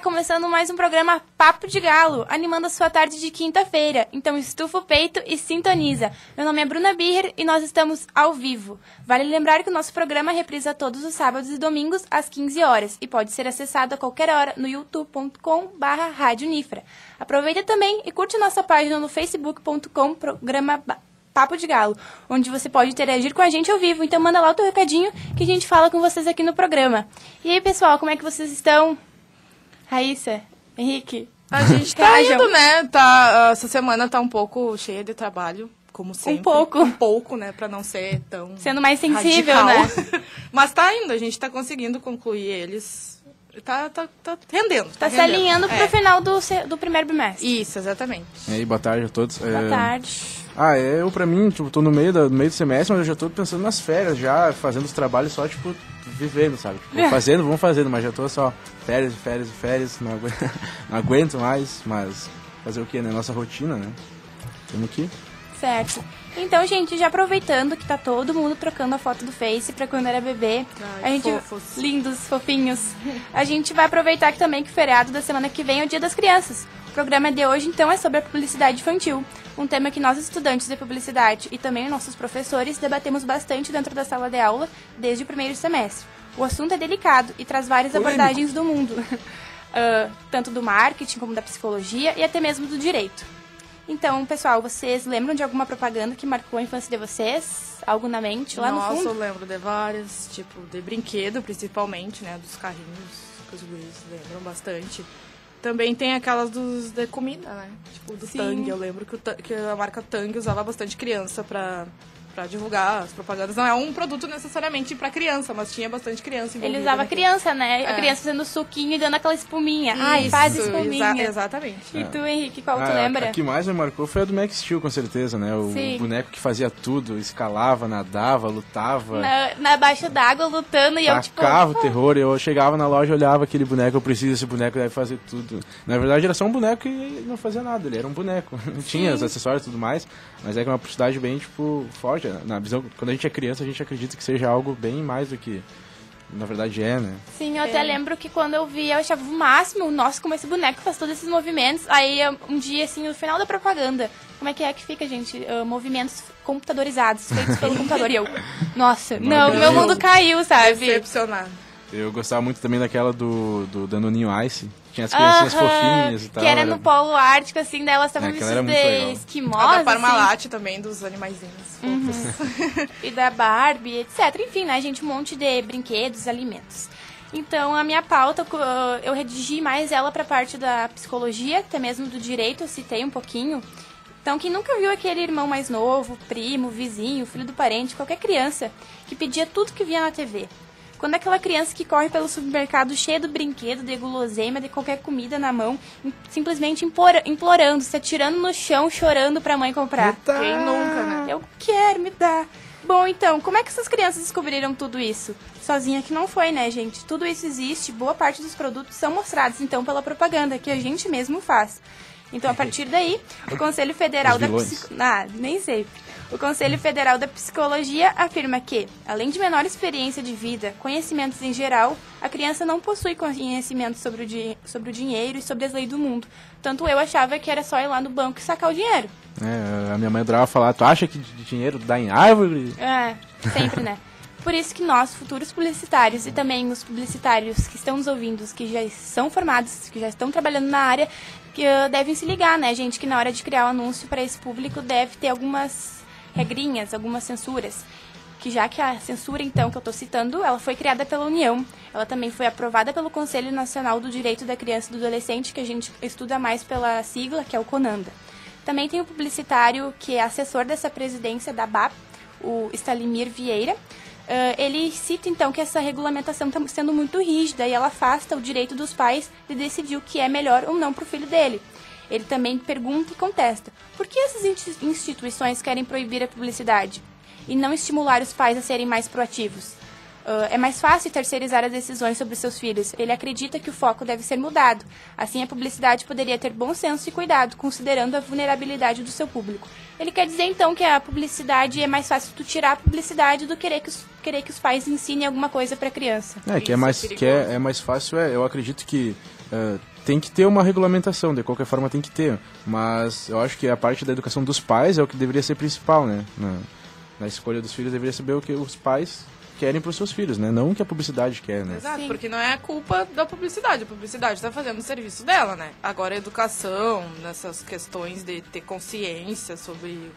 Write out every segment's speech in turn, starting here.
começando mais um programa Papo de Galo, animando a sua tarde de quinta-feira. Então estufa o peito e sintoniza. Meu nome é Bruna Birrer e nós estamos ao vivo. Vale lembrar que o nosso programa reprisa todos os sábados e domingos às 15 horas e pode ser acessado a qualquer hora no youtube.com/radionifra. Aproveita também e curte nossa página no facebook.com programa Papo de Galo, onde você pode interagir com a gente ao vivo. Então manda lá o teu recadinho que a gente fala com vocês aqui no programa. E aí, pessoal, como é que vocês estão? Raíssa, Henrique? A gente tá indo, né? Tá, essa semana tá um pouco cheia de trabalho, como sempre. Um pouco. Um pouco, né? Pra não ser tão. Sendo mais sensível, radical. né? Mas tá indo, a gente tá conseguindo concluir eles. Tá, tá, tá rendendo. Tá, se rendendo. alinhando É. pro final do, se- do primeiro bimestre. Isso, exatamente. E aí, boa tarde a todos. Boa É, tarde. Ah, é, eu pra mim, tipo, tô no meio, da, no meio do semestre, mas eu já tô pensando nas férias, já fazendo os trabalhos só, tipo, vivendo, sabe? Tipo, É. fazendo, vamos fazendo, mas já tô só férias, férias, férias, não aguento, não aguento mais, mas fazer o que, né? Nossa rotina, né? Temos que... Certo. Então, gente, já aproveitando que tá todo mundo trocando a foto do Face pra quando era bebê. Ai, a gente fofos. lindos, fofinhos. A gente vai aproveitar que também que o feriado da semana que vem é o Dia das Crianças. O programa de hoje, então, é sobre a publicidade infantil, um tema que nós estudantes de publicidade e também nossos professores debatemos bastante dentro da sala de aula desde o primeiro semestre. O assunto é delicado e traz várias Polêmico. abordagens do mundo, Ah, tanto do marketing como da psicologia e até mesmo do direito. Então, pessoal, vocês lembram de alguma propaganda que marcou a infância de vocês? Algo na mente, lá Nossa, no fundo? eu lembro de várias, tipo, de brinquedo, principalmente, né? Dos carrinhos que os guris lembram bastante. Também tem aquelas dos de comida, né? Tipo, do Sim. Tang. Eu lembro que, que a marca Tang usava bastante criança pra, pra divulgar as propagandas. Não é um produto necessariamente pra criança, mas tinha bastante criança envolvida. Ele usava naquilo. criança, né? A É. criança fazendo suquinho e dando aquela espuminha. Ai, Isso, faz exa- espuminha. exatamente. E tu, Henrique, qual tu Ah, lembra? A que mais me marcou foi a do Max Steel, com certeza, né? O Sim. boneco que fazia tudo, escalava, nadava, lutava... Na, na baixa d'água, lutando, e eu, tipo... Tacava o terror, eu chegava na loja, olhava aquele boneco, eu preciso desse boneco, deve fazer tudo. Na verdade era só um boneco e não fazia nada, ele era um boneco. Não tinha os acessórios e tudo mais, mas é que é uma publicidade bem, tipo, forte. Na visão, quando a gente é criança, a gente acredita que seja algo bem mais do que na verdade é, né? Sim, eu até lembro que quando eu vi, eu achava o máximo, nossa, como esse boneco faz todos esses movimentos. Aí, um dia, assim, no final da propaganda, como é que é que fica, gente? Ah, movimentos computadorizados, feitos pelo computador. E eu, nossa, não, Deus. meu mundo caiu, sabe? Decepcionado. Eu gostava muito também daquela do, do Danoninho Ice, tinha as criancinhas Aham, fofinhas e tal. Que era no polo ártico, assim, daí elas estavam É, aquela era vestidas muito de legal. esquimós, A da assim, Parmalat também, dos animaizinhos. Uhum. fofos. e da Barbie, etc. Enfim, né, gente, um monte de brinquedos, alimentos. Então, a minha pauta, co- eu redigi mais ela pra parte da psicologia, até mesmo do direito, eu citei um pouquinho. Então, quem nunca viu aquele irmão mais novo, primo, vizinho, filho do parente, qualquer criança, que pedia tudo que via na TV? Quando aquela criança que corre pelo supermercado cheia do brinquedo, de guloseima, de qualquer comida na mão, im- simplesmente implorando, se atirando no chão, chorando pra mãe comprar. Quem nunca, né? Eu quero, me dá. Bom, então, como é que essas crianças descobriram tudo isso? Sozinha que não foi, né, gente? Tudo isso existe, boa parte dos produtos são mostrados, então, pela propaganda, que a gente mesmo faz. Então, a partir daí, o Conselho Federal Os da vilões. Psico... Ah, nem sei. O Conselho Federal da Psicologia afirma que, além de menor experiência de vida, conhecimentos em geral, a criança não possui conhecimento sobre o, di... sobre o dinheiro e sobre as leis do mundo. Tanto eu achava que era só ir lá no banco e sacar o dinheiro. É, a minha mãe adorava falar, tu acha que dinheiro dá em árvore? É, sempre, né? Por isso que nós, futuros publicitários e também os publicitários que estão nos ouvindo, que já são formados, que já estão trabalhando na área, que ah, devem se ligar, né, gente? Que na hora de criar o anúncio para esse público deve ter algumas regrinhas, algumas censuras. Que já que a censura, então, que eu estou citando, ela foi criada pela União. Ela também foi aprovada pelo Conselho Nacional do Direito da Criança e do Adolescente, que a gente estuda mais pela sigla, que é o CONANDA. Também tem o publicitário que é assessor dessa presidência da BAP, o Stalimir Vieira. Ah, ele cita então que essa regulamentação está sendo muito rígida e ela afasta o direito dos pais de decidir o que é melhor ou não para o filho dele. Ele também pergunta e contesta: por que essas insti- instituições querem proibir a publicidade e não estimular os pais a serem mais proativos? Ah, é mais fácil terceirizar as decisões sobre seus filhos. Ele acredita que o foco deve ser mudado. Assim, a publicidade poderia ter bom senso e cuidado, considerando a vulnerabilidade do seu público. Ele quer dizer, então, que a publicidade é mais fácil tu tirar a publicidade do que querer que os, querer que os pais ensinem alguma coisa para a criança. É, que é Isso, mais, é que é, é mais fácil, é, eu acredito que é, tem que ter uma regulamentação, de qualquer forma tem que ter. Mas eu acho que a parte da educação dos pais é o que deveria ser principal, né? Na, na escolha dos filhos deveria saber o que os pais querem para os seus filhos, né? Não o que a publicidade quer, né? Exato, Sim. porque não é culpa da publicidade. A publicidade está fazendo o serviço dela, né? Agora a educação, nessas questões de ter consciência sobre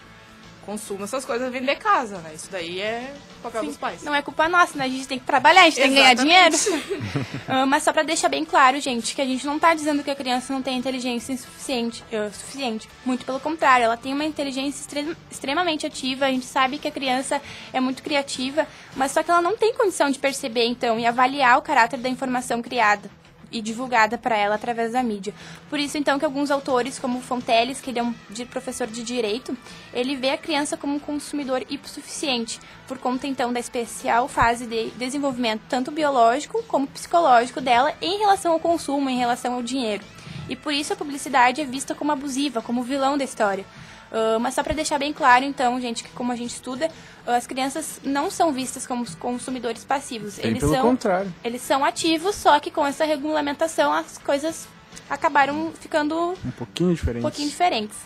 consumo, essas coisas vem de casa, né? Isso daí é papel dos pais. Não é culpa nossa, né? A gente tem que trabalhar, a gente tem que ganhar dinheiro. Exatamente. Ah, mas só pra deixar bem claro, gente, que a gente não tá dizendo que a criança não tem inteligência insuficiente, eh, suficiente. Muito pelo contrário, ela tem uma inteligência extre- extremamente ativa. A gente sabe que a criança é muito criativa, mas só que ela não tem condição de perceber, então, e avaliar o caráter da informação criada e divulgada para ela através da mídia. Por isso, então, que alguns autores, como Fonteles, que ele é um professor de direito, ele vê a criança como um consumidor hipossuficiente, por conta, então, da especial fase de desenvolvimento, tanto biológico como psicológico dela, em relação ao consumo, em relação ao dinheiro. E por isso a publicidade é vista como abusiva, como vilão da história. Ah, mas só para deixar bem claro, então, gente, que como a gente estuda, ah, as crianças não são vistas como consumidores passivos. Eles pelo são contrário. eles são ativos, só que com essa regulamentação as coisas acabaram ficando Um pouquinho diferente. um pouquinho diferentes.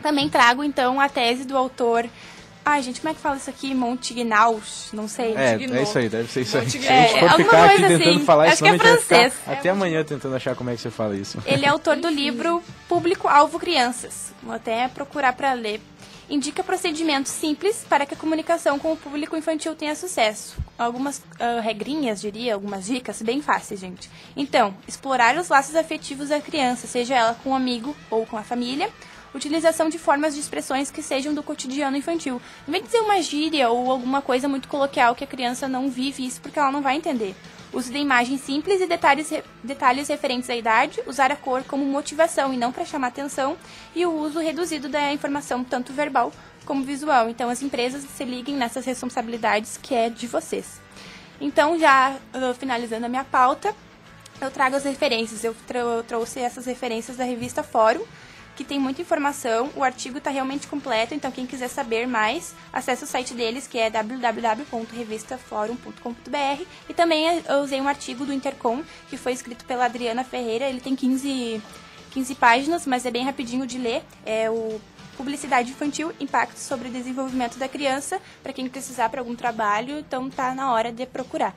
Também trago, então, a tese do autor. Ai, gente, como é que fala isso aqui? Montignaus? Não sei. É, é isso aí, deve ser isso aí. Montigno. Se a gente É, for alguma ficar aqui tentando assim. falar Acho isso, que é francês. até amanhã tentando achar como é que você fala isso. Ele é autor do livro Público-Alvo Crianças. Vou até procurar para ler. Indica procedimentos simples para que a comunicação com o público infantil tenha sucesso. Algumas ah, regrinhas, diria, algumas dicas bem fáceis, gente. Então, explorar os laços afetivos da criança, seja ela com um amigo ou com a família. Utilização de formas de expressões que sejam do cotidiano infantil. Não vem dizer uma gíria ou alguma coisa muito coloquial que a criança não vive isso porque ela não vai entender. Uso de imagens simples e detalhes, detalhes referentes à idade, usar a cor como motivação e não para chamar atenção, e o uso reduzido da informação, tanto verbal como visual. Então, as empresas se liguem nessas responsabilidades que é de vocês. Então, já ah, finalizando a minha pauta, eu trago as referências. Eu trou- trouxe essas referências da revista Fórum, que tem muita informação. O artigo está realmente completo, então quem quiser saber mais, acesse o site deles, que é www.revistaforum.com.br. E também eh, eu usei um artigo do Intercom, que foi escrito pela Adriana Ferreira. Ele tem 15, 15 páginas, mas é bem rapidinho de ler. É o Publicidade Infantil, Impacto sobre o Desenvolvimento da Criança, para quem precisar para algum trabalho, então tá na hora de procurar.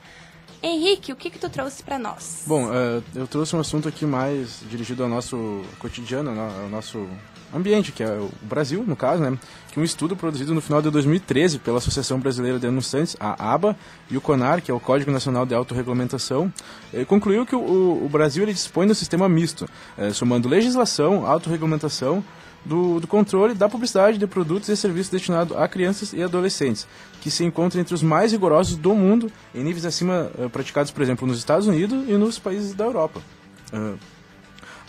Henrique, o que que tu trouxe para nós? Bom, eh, eu trouxe um assunto aqui mais dirigido ao nosso cotidiano, ao nosso ambiente, que é o Brasil, no caso, né? Que um estudo produzido no final de 2013 pela Associação Brasileira de Anunciantes, a ABA, e o CONAR, que é o Código Nacional de Autorregulamentação, eh, concluiu que o, o- Brasil dispõe de um sistema misto, eh, somando legislação, autorregulamentação, do, do controle da publicidade de produtos e serviços destinados a crianças e adolescentes, que se encontra entre os mais rigorosos do mundo, em níveis acima eh, praticados, por exemplo, nos Estados Unidos e nos países da Europa. Ah,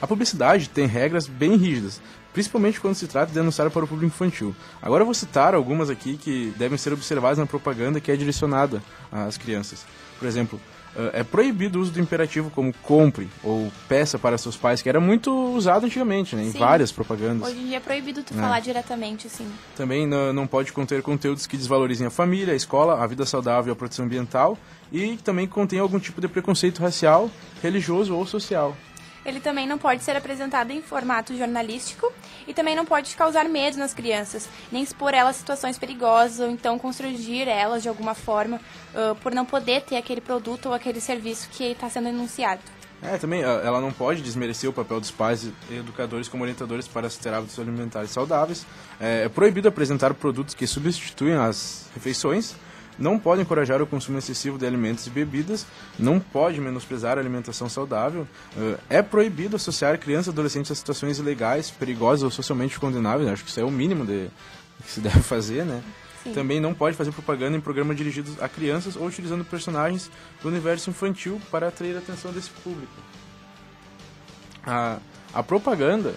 a publicidade tem regras bem rígidas, principalmente quando se trata de anunciar para o público infantil. Agora vou citar algumas aqui que devem ser observadas na propaganda que é direcionada às crianças. Por exemplo, é proibido o uso do imperativo como compre ou peça para seus pais, que era muito usado antigamente, né, em Sim. várias propagandas. Hoje em dia é proibido tu É. falar diretamente, assim. Também não, pode conter conteúdos que desvalorizem a família, a escola, a vida saudável e a proteção ambiental, e também contém algum tipo de preconceito racial, religioso ou social. Ele também não pode ser apresentado em formato jornalístico e também não pode causar medo nas crianças, nem expor elas a situações perigosas ou então constranger elas de alguma forma ah, por não poder ter aquele produto ou aquele serviço que está sendo anunciado. É, também ela não pode desmerecer o papel dos pais e educadores como orientadores para ter hábitos alimentares saudáveis. É, é proibido apresentar produtos que substituem as refeições. Não pode encorajar o consumo excessivo de alimentos e bebidas. Não pode menosprezar a alimentação saudável. Ah, é proibido associar crianças e adolescentes a situações ilegais, perigosas ou socialmente condenáveis. Acho que isso é o mínimo de, que se deve fazer, né? Sim. Também não pode fazer propaganda em programas dirigidos a crianças ou utilizando personagens do universo infantil para atrair a atenção desse público. A, a propaganda,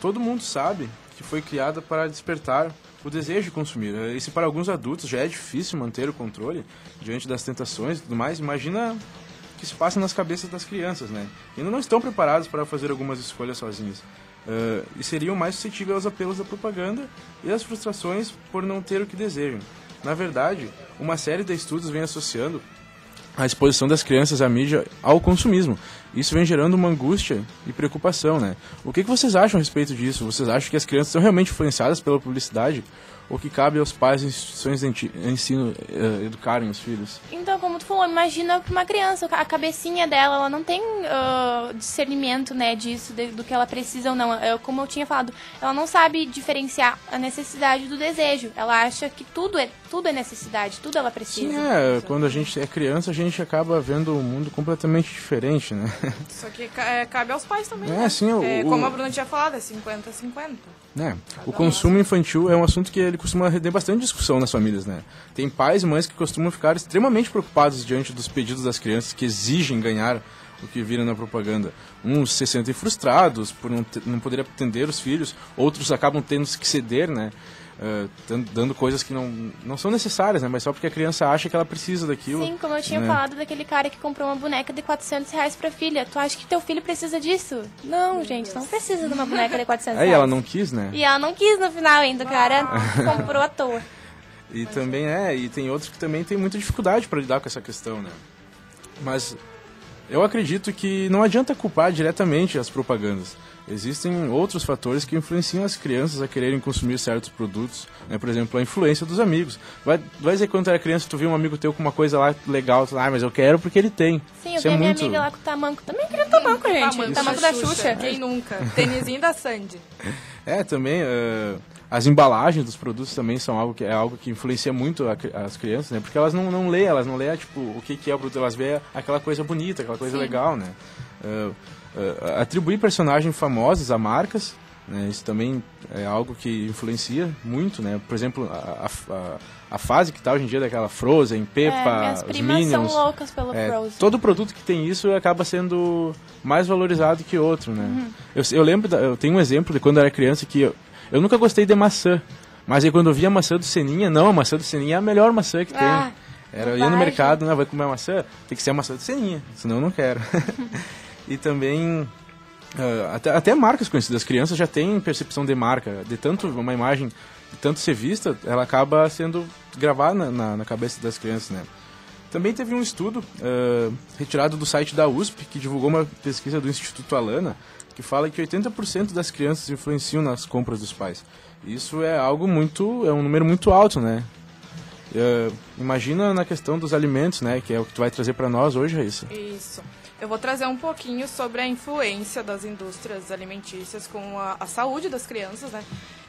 todo mundo sabe que foi criada para despertar o desejo de consumir. E se para alguns adultos já é difícil manter o controle diante das tentações e tudo mais, imagina o que se passa nas cabeças das crianças, né? E ainda não estão preparados para fazer algumas escolhas sozinhos. Eh, e seriam mais suscetíveis aos apelos da propaganda e às frustrações por não ter o que desejam. Na verdade, uma série de estudos vem associando a exposição das crianças à mídia ao consumismo. Isso vem gerando uma angústia e preocupação, né? O que, que vocês acham a respeito disso? Vocês acham que as crianças são realmente influenciadas pela publicidade? Ou que cabe aos pais e instituições de ensino uh, educarem os filhos? Então, como tu falou, imagina pra uma criança, a cabecinha dela, ela não tem uh, discernimento, né, disso, de, do que ela precisa ou não. Eu, como eu tinha falado, ela não sabe diferenciar a necessidade do desejo. Ela acha que tudo é, tudo é necessidade, tudo ela precisa. Sim, é, quando a gente é criança, a gente acaba vendo um mundo completamente diferente, né? Só que é, cabe aos pais também, é, né? Sim, o, é, como a Bruna tinha falado, é 50-50. É, o consumo infantil é um assunto que ele costuma render bastante discussão nas famílias, né? Tem pais e mães que costumam ficar extremamente preocupados diante dos pedidos das crianças que exigem ganhar o que vira na propaganda. Uns se sentem frustrados por não, ter, não poder atender os filhos, outros acabam tendo que ceder, né? Uh, dando coisas que não, não são necessárias, né? Mas só porque a criança acha que ela precisa daquilo. Sim, como eu tinha né? falado daquele cara que comprou uma boneca de 400 reais pra filha. Tu acha que teu filho precisa disso? Não, Meu gente, Deus. não precisa de uma boneca de 400 reais. Aí ela não quis, né? E ela não quis no final ainda, o cara comprou à toa. E também é, e tem outros que também tem muita dificuldade para lidar com essa questão, né? Mas eu acredito que não adianta culpar diretamente as propagandas. Existem outros fatores que influenciam as crianças a quererem consumir certos produtos. Né? Por exemplo, a influência dos amigos. Vai, vai dizer quando era criança, tu viu um amigo teu com uma coisa lá legal, tu, ah, mas eu quero porque ele tem. Sim, eu Isso vi é minha muito... amiga lá com o tamanco. Também queria tamanco, gente. Tamanco, tamanco da Xuxa. Xuxa. Quem nunca? Tênisinho da Sandy. É, também... Uh, as embalagens dos produtos também são algo que é algo que influencia muito a, as crianças, né? Porque elas não, não lê, elas não lê tipo o que, que é o produto, elas vê aquela coisa bonita, aquela coisa Sim. legal, né? Uh, uh, atribuir personagens famosos a marcas, né? Isso também é algo que influencia muito, né? Por exemplo, a, a, a fase que está hoje em dia daquela Frozen, Peppa, é, primas Minions, são loucas pelo é, Frozen. Todo produto que tem isso acaba sendo mais valorizado que outro, né? Uhum. Eu, eu lembro, da, eu tenho um exemplo de quando eu era criança que eu, eu nunca gostei de maçã. Mas aí quando eu vi a maçã do Seninha, não, a maçã do Seninha é a melhor maçã que ah, tem. Era, eu ia no mercado, não, vai comer maçã? Tem que ser a maçã do Seninha, senão eu não quero. e também, uh, até, até marcas conhecidas, as crianças já têm percepção de marca, de tanto uma imagem, de tanto ser vista, ela acaba sendo gravada na, na, na cabeça das crianças, né? Também teve um estudo uh, retirado do site da USP, que divulgou uma pesquisa do Instituto Alana, que fala que 80% das crianças influenciam nas compras dos pais. Isso é algo muito, é um número muito alto, né? Uh, imagina na questão dos alimentos, né? Que é o que tu vai trazer para nós hoje, Raíssa. Isso. Eu vou trazer um pouquinho sobre a influência das indústrias alimentícias com a, a saúde das crianças, né?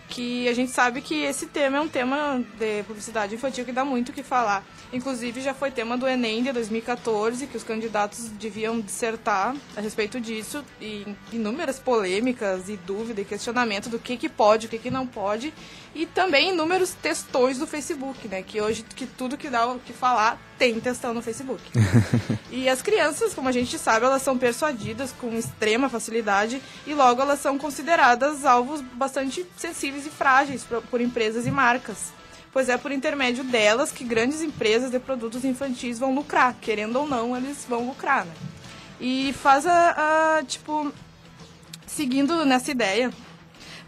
que a gente sabe que esse tema é um tema de publicidade infantil que dá muito o que falar. Inclusive, já foi tema do Enem de 2014, que os candidatos deviam dissertar a respeito disso, e inúmeras polêmicas e dúvida e questionamento do que, que pode, o que, que não pode, e também inúmeros textões do Facebook, né? Que hoje que tudo que dá o que falar tem textão no Facebook. e as crianças, como a gente sabe, elas são persuadidas com extrema facilidade e logo elas são consideradas alvos bastante sensíveis e frágeis por, por empresas e marcas pois é por intermédio delas que grandes empresas de produtos infantis vão lucrar, querendo ou não, eles vão lucrar, né? E faz a, a tipo, seguindo nessa ideia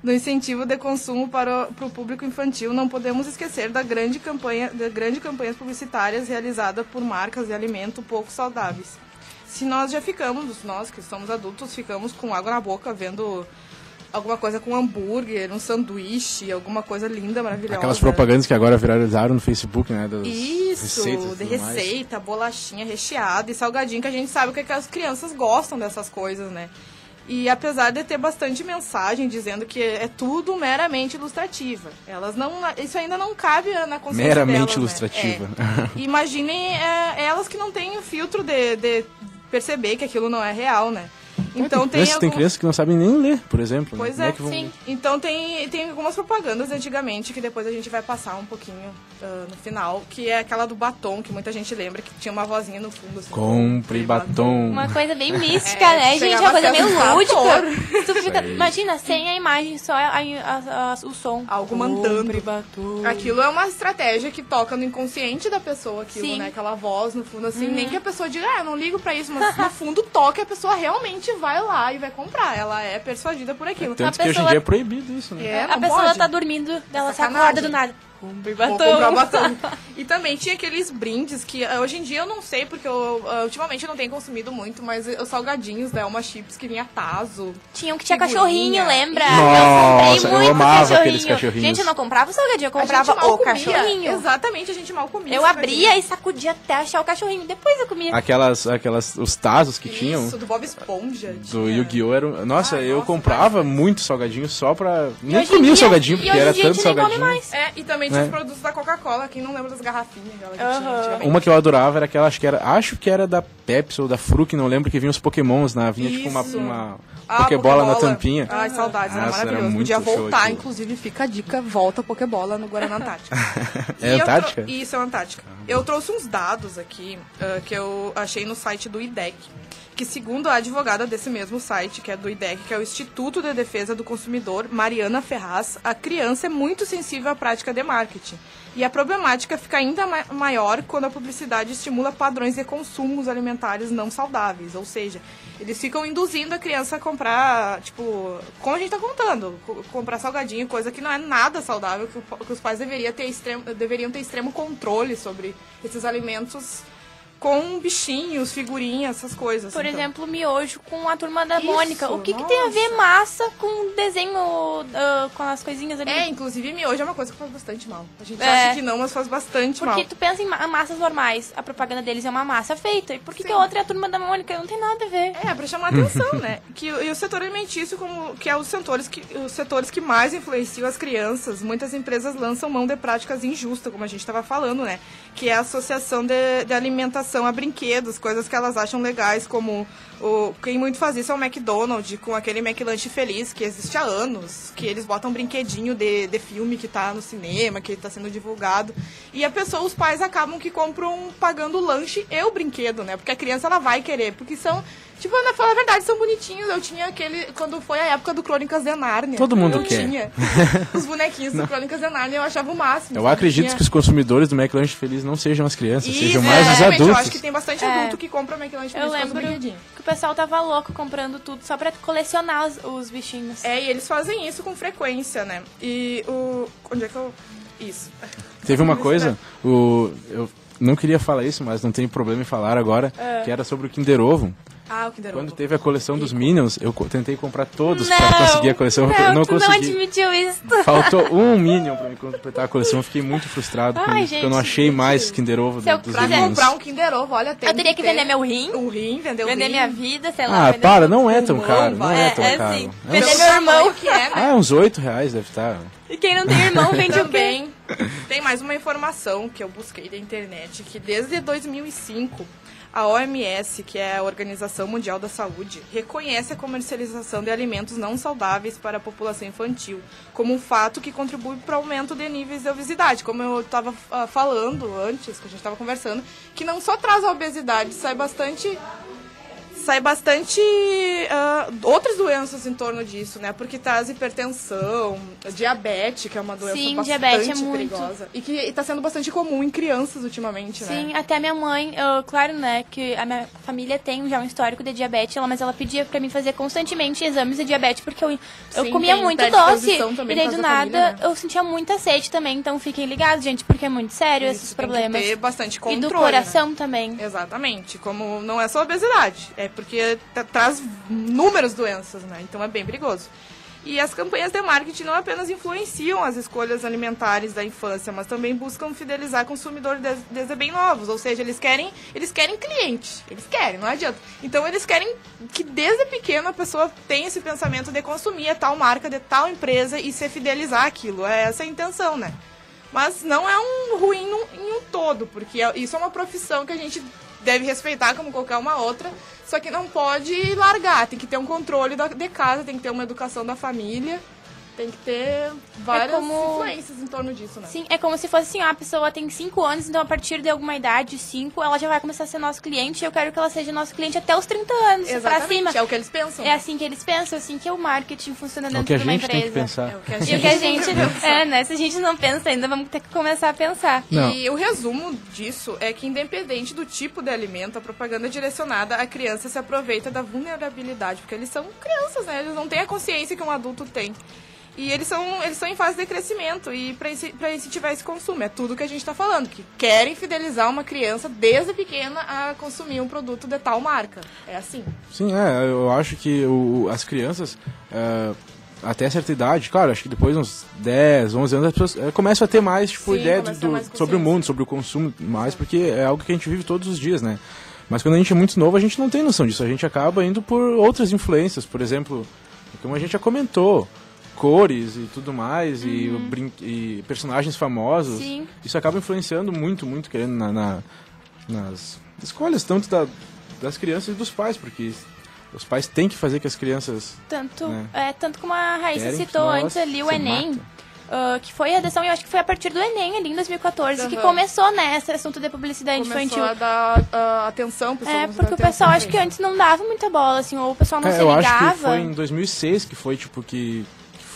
do incentivo de consumo para o, para o público infantil, não podemos esquecer da grande campanha, da grande campanhas publicitárias realizada por marcas de alimento pouco saudáveis. Se nós já ficamos, nós que somos adultos, ficamos com água na boca vendo alguma coisa com hambúrguer, um sanduíche, alguma coisa linda, maravilhosa. Aquelas propagandas que agora viralizaram no Facebook, né? Isso, de receita, mais. bolachinha recheada e salgadinho, que a gente sabe que as crianças gostam dessas coisas, né? E apesar de ter bastante mensagem dizendo que é tudo meramente ilustrativa, elas não, isso ainda não cabe na consciência Meramente delas, ilustrativa. Né? É. Imaginem é, elas que não têm o filtro de, de perceber que aquilo não é real, né? Então tem, tem, algum... tem crianças que não sabem nem ler, por exemplo. Né? Pois né? é, é vão... sim. Então tem, tem algumas propagandas antigamente que depois a gente vai passar um pouquinho uh, no final, que é aquela do batom, que muita gente lembra que tinha uma vozinha no fundo. Assim, Compre batom. Uma coisa bem mística, é, né, gente? Uma coisa meio lúdica. Fica, imagina, sem a imagem, só a, a, a, o som. Algo mandando. Batom. Aquilo é uma estratégia que toca no inconsciente da pessoa, aquilo, sim. né? Aquela voz no fundo, assim, uhum. nem que a pessoa diga, ah, eu não ligo pra isso, mas no fundo toca e a pessoa realmente vai lá e vai comprar. Ela é persuadida por aquilo. É, tanto a que hoje em dia é proibido isso, né? É, a pessoa pode. tá dormindo, ela se acorda do nada. Compre Vou comprar batom. E também tinha aqueles brindes que eh, hoje em dia eu não sei, porque eu eh, ultimamente eu não tenho consumido muito, mas os salgadinhos da Elma Chips que vinha Tazo. Tinha um que tinha Figurinha. cachorrinho, lembra? Nossa, eu eu comprei muito amava cachorrinho. aqueles cachorrinhos. Gente, eu não comprava o salgadinho, eu comprava o comia. cachorrinho. Exatamente, a gente mal comia. Eu abria e sacudia até achar o cachorrinho. Depois eu comia. Aquelas, aquelas, os tazos que tinham Isso, do Bob Esponja. do. Yu-Gi-Oh! Eram... Nossa, Ah, eu nossa, comprava muito salgadinho só pra. Nem comia o dia- salgadinho, porque era tanto salgadinho. É, e também tinha Né? os produtos da Coca-Cola, quem não lembra das garrafinhas que tinha. Uma que eu adorava era aquela, acho que era, acho que era da Pepsi ou da Fruc, não lembro, que vinha os pokémons na vinha tipo uma, Isso. uma Ah, Pokébola na tampinha. Ai, saudades, era Nossa, era maravilhoso. Podia voltar, aquilo. inclusive fica a dica, volta a Pokébola no Guaraná Antártica. É E Antártica? Isso, é Antártica. Eu trouxe uns dados aqui ah, que eu achei no site do IDEC. Que segundo a advogada desse mesmo site, que é do IDEC, que é o Instituto de Defesa do Consumidor, Mariana Ferraz, a criança é muito sensível à prática de marketing. E a problemática fica ainda ma- maior quando a publicidade estimula padrões de consumos alimentares não saudáveis. Ou seja, eles ficam induzindo a criança a comprar, tipo, como a gente tá contando, co- comprar salgadinho, coisa que não é nada saudável, que, que os pais deveriam ter, extremo, deveriam ter extremo controle sobre esses alimentos com bichinhos, figurinhas, essas coisas. Por então. exemplo, miojo com a turma da Isso, Mônica. O que, que tem a ver massa com desenho, ah, com as coisinhas ali? É, inclusive miojo é uma coisa que faz bastante mal. A gente É. acha que não, mas faz bastante Porque mal. tu pensa em ma- massas normais, a propaganda deles é uma massa feita. E por que, que a outra é a turma da Mônica? Não tem nada a ver. É, pra chamar atenção, né? Que, e o setor alimentício, como, que é os setores que, os setores que mais influenciam as crianças, muitas empresas lançam mão de práticas injustas, como a gente estava falando, né? Que é a associação de, de alimentação a brinquedos, coisas que elas acham legais, como o, quem muito faz isso é o McDonald's, com aquele McLanche Feliz, que existe há anos, que eles botam um brinquedinho de, de filme que tá no cinema, que tá sendo divulgado. E a pessoa, os pais acabam que compram pagando o lanche e o brinquedo, né? Porque a criança ela vai querer, porque são Tipo, na falar a verdade, são bonitinhos. Eu tinha aquele. Quando foi a época do Crônicas de Nárnia. Todo mundo eu quer. tinha. Os bonequinhos do Crônicas de Nárnia eu achava o máximo. Eu acredito Tinha- que os consumidores do McLanche Feliz não sejam as crianças, Isso, sejam mais os exatamente, Eu acho adultos. que tem bastante É. adulto que compra McLanche Eu Feliz do lembro pessoal tava louco comprando tudo só pra colecionar os, os bichinhos. É, e eles fazem isso com frequência, né? E o. Onde é que eu. Isso. Teve uma coisa, o, eu não queria falar isso, mas não tem problema em falar agora, É. que era sobre o Kinder Ovo. Ah, o Kinder Quando Ovo. teve a coleção dos Minions, eu tentei comprar todos não, pra conseguir a coleção, não, eu não tu não consegui. admitiu isso. Faltou um Minion pra me completar a coleção, eu fiquei muito frustrado com Ai, isso, porque eu não gente, achei mais Kinder Ovo Se eu do, dos Pra quiser Minions. comprar um Kinder Ovo, olha, tem Eu teria que ter vender meu rim, Um rim, vender o vender rim. minha vida, sei lá. Ah, para, não é tão caro, não é É, tão é caro. sim. É uns- Vender meu irmão. que é, né? Ah, uns 8 reais deve estar. E quem não tem irmão vende o quê? Tem mais uma informação que eu busquei da internet, que desde 2005 a OMS, que é a Organização Mundial da Saúde, reconhece a comercialização de alimentos não saudáveis para a população infantil como um fato que contribui para o aumento de níveis de obesidade. Como eu estava falando antes, que a gente estava conversando, que não só traz a obesidade, sai bastante sai bastante ah, outras doenças em torno disso, né? Porque traz hipertensão, diabetes, que é uma doença Sim, bastante diabetes é muito. perigosa. E que está sendo bastante comum em crianças ultimamente, né? Sim, até minha mãe, eu- claro, né, que a minha família tem já um histórico de diabetes, ela- mas ela pedia pra mim fazer constantemente exames de diabetes, porque eu, eu Sim, comia muito doce. E daí do nada família, né? eu sentia muita sede também, então fiquem ligados, gente, porque é muito sério Isso, esses tem que problemas. ter bastante E controle, do né? coração também. Exatamente. Como não é só obesidade, é porque tra- traz inúmeras doenças, né? Então é bem perigoso. E as campanhas de marketing não apenas influenciam as escolhas alimentares da infância, mas também buscam fidelizar consumidores des- desde bem novos. Ou seja, eles querem, eles querem cliente. Eles querem, não adianta. Então eles querem que desde pequeno a pessoa tenha esse pensamento de consumir a tal marca, de tal empresa e se fidelizar aquilo. É essa a intenção, né? Mas não é um ruim em um todo, porque é- isso é uma profissão que a gente deve respeitar como qualquer uma outra, só que não pode largar, tem que ter um controle da, de casa, tem que ter uma educação da família, tem que ter várias como- influências em torno disso, né? Sim, é como se fosse assim, ó, a pessoa tem 5 anos, então a partir de alguma idade, 5, ela já vai começar a ser nosso cliente, e eu quero que ela seja nosso cliente até os 30 anos, pra cima. Exatamente, é o que eles pensam. É assim que eles pensam, assim que é o marketing funciona É dentro o que a de uma gente empresa. tem que pensar. É o que a E o que a gente. É, né? Se a gente não pensa ainda, vamos ter que começar a pensar. Não. E o resumo disso é que, independente do tipo de alimento, a propaganda direcionada à criança se aproveita da vulnerabilidade, porque eles são crianças, né? Eles não têm a consciência que um adulto tem. E eles são, eles estão em fase de crescimento e para incentivar esse consumo. É tudo que a gente está falando, que querem fidelizar uma criança desde pequena a consumir um produto de tal marca. É assim. Sim, é. Eu acho que o, as crianças. É, até certa idade, claro, acho que depois uns 10, 11 anos, as pessoas é, começam a ter mais, tipo, Sim, ideia do, do sobre o mundo, sobre o consumo mais, porque é algo que a gente vive todos os dias, né? Mas quando a gente é muito novo, a gente não tem noção disso. A gente acaba indo por outras influências, por exemplo, como a gente já comentou, cores e tudo mais, uhum. e, e, personagens famosos. Sim. Isso acaba influenciando muito, muito, querendo, na, na nas escolhas, tanto da, das crianças e dos pais, porque os pais têm que fazer que as crianças. Tanto, né, é, tanto como a Raíssa citou antes ali, o Enem. Uh, que foi a redação, eu acho que foi a partir do Enem, ali em 2014, uhum. que começou, né, esse assunto de publicidade começou infantil. a dar uh, atenção, pessoal. É, porque o pessoal, acho que antes não dava muita bola, assim, ou o pessoal não é, se ligava. Eu acho que foi em 2006 que foi, tipo, que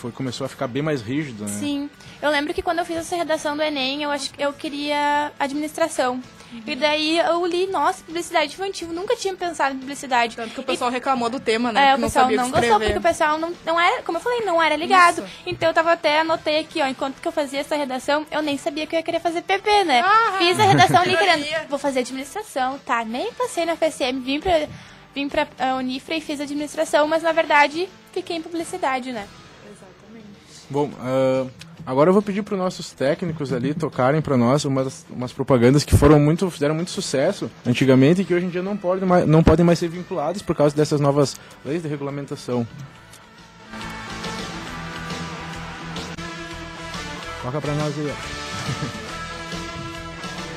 foi, começou a ficar bem mais rígido, né? Sim. Eu lembro que quando eu fiz essa redação do Enem, eu acho que eu queria administração. Uhum. E daí eu li, nossa, publicidade infantil, nunca tinha pensado em publicidade. Tanto que o pessoal e... reclamou do tema, né? É, o pessoal não, não gostou, porque o pessoal não, não era, como eu falei, não era ligado. Isso. Então eu tava até, anotei aqui, ó, enquanto que eu fazia essa redação, eu nem sabia que eu ia querer fazer PP, né? Ah, Fiz a redação ali querendo, vou fazer administração, tá? Nem passei na FSM, vim pra, vim pra uh, Unifra e fiz administração, mas na verdade fiquei em publicidade, né? Bom, uh, agora eu vou pedir para os nossos técnicos ali tocarem para nós umas, umas propagandas que foram muito, fizeram muito sucesso antigamente e que hoje em dia não podem mais, não podem mais ser vinculadas por causa dessas novas leis de regulamentação. Toca para nós aí,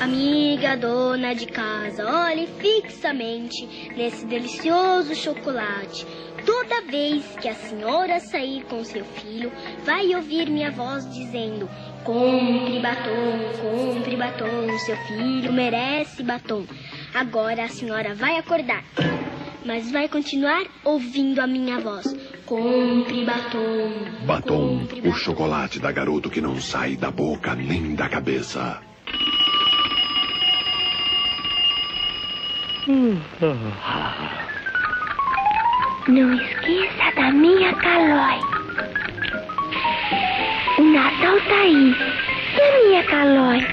Amiga dona de casa, olhe fixamente nesse delicioso chocolate. Toda vez que a senhora sair com seu filho, vai ouvir minha voz dizendo: Compre batom, compre batom, seu filho merece batom. Agora a senhora vai acordar, mas vai continuar ouvindo a minha voz. Compre batom. Batom, compre o chocolate da garoto que não sai da boca nem da cabeça. Hum. Não esqueça da minha Calói. O Natal tá aí. E a minha Calói?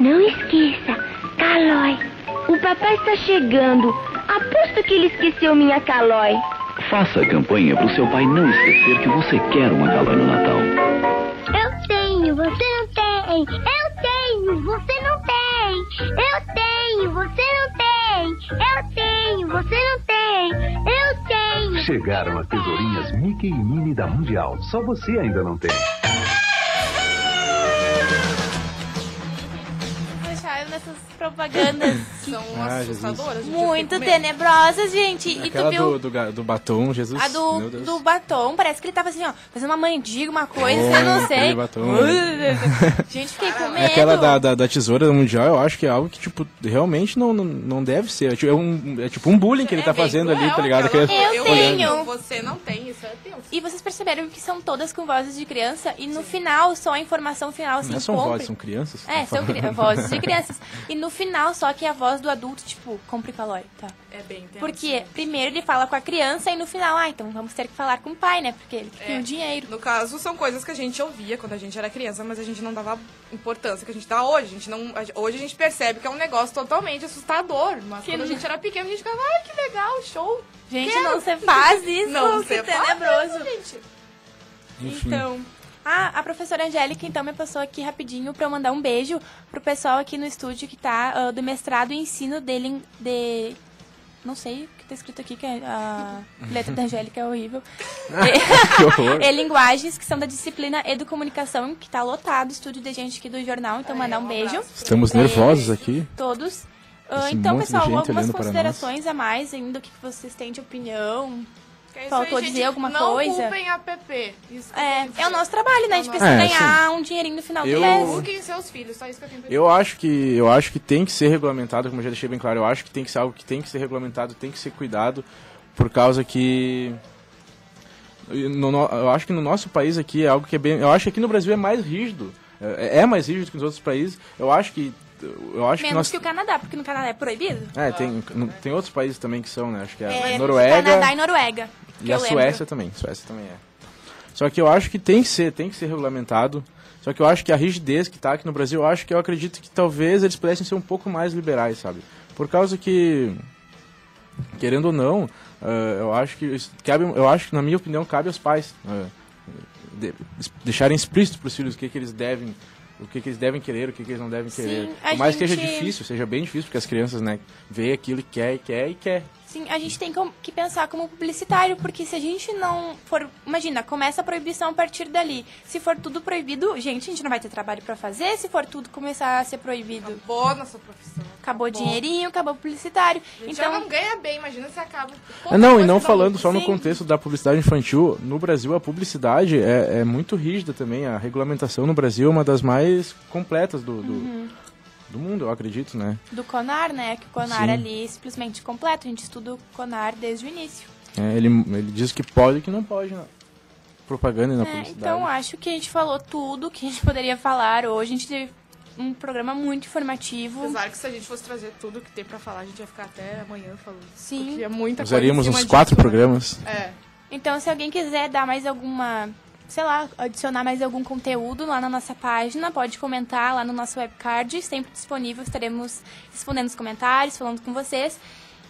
Não esqueça, Calói. O papai está chegando. Aposto que ele esqueceu minha Calói. Faça a campanha para o seu pai não esquecer que você quer uma Calói no Natal. Eu tenho, você não tem. Eu tenho, você não tem. Eu tenho, você não tem. Eu tenho, você não tem. Chegaram as tesourinhas Mickey e Minnie da Mundial. Só você ainda não tem. Propagandas são ah, assustadoras. Muito tenebrosas, gente. Aquela e tu viu... do, do, do, batom, Jesus. A do, do batom, parece que ele tava assim, ó, fazendo uma mandiga, uma coisa, oh, eu não sei. Batom, gente, fiquei com medo. Aquela da, da, da, tesoura mundial, eu acho que é algo que, tipo, realmente não, não, não deve ser. É, tipo, é, um, é tipo um bullying que ele é tá fazendo ali, tá ligado? Eu, eu tenho. Você não tem, isso é. E vocês perceberam que são todas com vozes de criança e no Sim. final, só a informação final, assim, Não são compre... vozes, são crianças? É, são cri... vozes de crianças. E no final, só que a voz do adulto, tipo, compre calói, tá? É bem. Porque primeiro ele fala com a criança e no final, ah, então vamos ter que falar com o pai, né? Porque ele que é. tem o dinheiro. No caso, são coisas que a gente ouvia quando a gente era criança, mas a gente não dava importância que a gente dá hoje. A gente não, hoje a gente percebe que é um negócio totalmente assustador. Mas que quando a gente era pequeno, a gente ficava, ai, que legal, show. Gente, Quero. não se faz isso, não que tenebroso. Gente. Então, ah, a professora Angélica, então, me passou aqui rapidinho para eu mandar um beijo pro pessoal aqui no estúdio que tá uh, do mestrado em ensino dele de. Não sei o que tá escrito aqui, que é a letra da Angélica é horrível. que horror. e linguagens, que são da disciplina Educomunicação, que tá lotado o estúdio de gente aqui do jornal, então mandar um beijo. Estamos nervosos aqui. Todos. Uh, então, pessoal, algumas considerações a mais ainda, o que vocês têm de opinião? É Faltou aí, dizer alguma não coisa? Não culpem a PP. Isso é, é o nosso trabalho, né? A gente precisa é, ganhar sim. um dinheirinho no final eu... do mês. Eduquem seus filhos, só isso que eu tenho Eu acho que Eu acho que tem que ser regulamentado, como eu já deixei bem claro. Eu acho que tem que ser algo que tem que ser regulamentado, tem que ser cuidado, por causa que... No, eu acho que no nosso país aqui é algo que é bem... Eu acho que aqui no Brasil é mais rígido. É, é mais rígido que nos outros países. Eu acho que eu acho Menos que, nós... que o Canadá, porque no Canadá é proibido. É, tem, tem outros países também que são, né? Acho que é, é Noruega. Canadá e Noruega. E a Suécia também, Suécia também é. Só que eu acho que tem que ser, tem que ser regulamentado. Só que eu acho que a rigidez que está aqui no Brasil, eu acho que eu acredito que talvez eles pudessem ser um pouco mais liberais, sabe? Por causa que, querendo ou não, uh, eu acho que cabe, eu acho que na minha opinião cabe aos pais uh, de, deixarem explícito para os filhos o que, que eles devem o que, que, eles devem querer, o que, que eles não devem Sim, querer. Por mais gente- que seja difícil, seja bem difícil, porque as crianças, né, vê aquilo e quer, e quer, e quer. Sim, a gente tem que pensar como publicitário, porque se a gente não for. Imagina, começa a proibição a partir dali. Se for tudo proibido, gente, a gente não vai ter trabalho pra fazer. Se for tudo começar a ser proibido, Acabou nossa profissão. acabou o dinheirinho, acabou o publicitário. A gente já Então, não ganha bem, imagina se acaba. Não, e não falando só no Sim. contexto da publicidade infantil, no Brasil a publicidade é, é muito rígida também. A regulamentação no Brasil é uma das mais completas do, do, Uhum. Do mundo, eu acredito, né? do CONAR, né? Que o CONAR Sim. ali é simplesmente completo. A gente estuda o CONAR desde o início. É, ele, ele diz que pode e que não pode na propaganda e na É, publicidade. então, acho que a gente falou tudo que a gente poderia falar hoje. A gente teve um programa muito informativo. Apesar que se a gente fosse trazer tudo que tem pra falar, a gente ia ficar até amanhã falando. Sim. Porque é muita Usaríamos uns quatro disso, né? programas. É. Então, se alguém quiser dar mais alguma, sei lá, adicionar mais algum conteúdo lá na nossa página, pode comentar lá no nosso webcard, sempre disponível, estaremos respondendo os comentários, falando com vocês.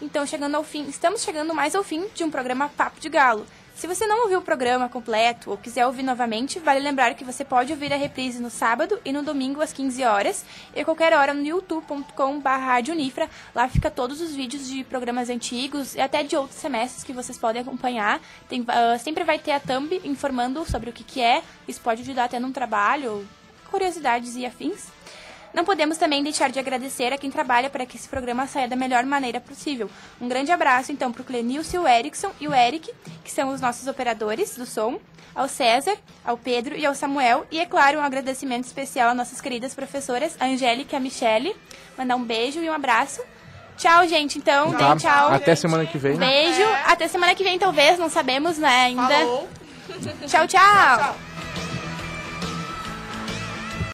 Então, chegando ao fim, estamos chegando mais ao fim de um programa Papo de Galo. Se você não ouviu o programa completo ou quiser ouvir novamente, vale lembrar que você pode ouvir a reprise no sábado e no domingo às 15 horas e qualquer hora no youtube.com.br. Lá fica todos os vídeos de programas antigos e até de outros semestres que vocês podem acompanhar. Tem, ah, sempre vai ter a thumb informando sobre o que, que é. Isso pode ajudar até num trabalho, curiosidades e afins. Não podemos também deixar de agradecer a quem trabalha para que esse programa saia da melhor maneira possível. Um grande abraço, então, para o Clenilson, o Erickson e o Eric, que são os nossos operadores do som, ao César, ao Pedro e ao Samuel, e, é claro, um agradecimento especial às nossas queridas professoras, a Angélica e a Michele. Mandar um beijo e um abraço. Tchau, gente, então. Tá? Deem tchau. Até semana que vem. Beijo. Até semana que vem, talvez, não sabemos, né, ainda. Falou. tchau. tchau. Tchau.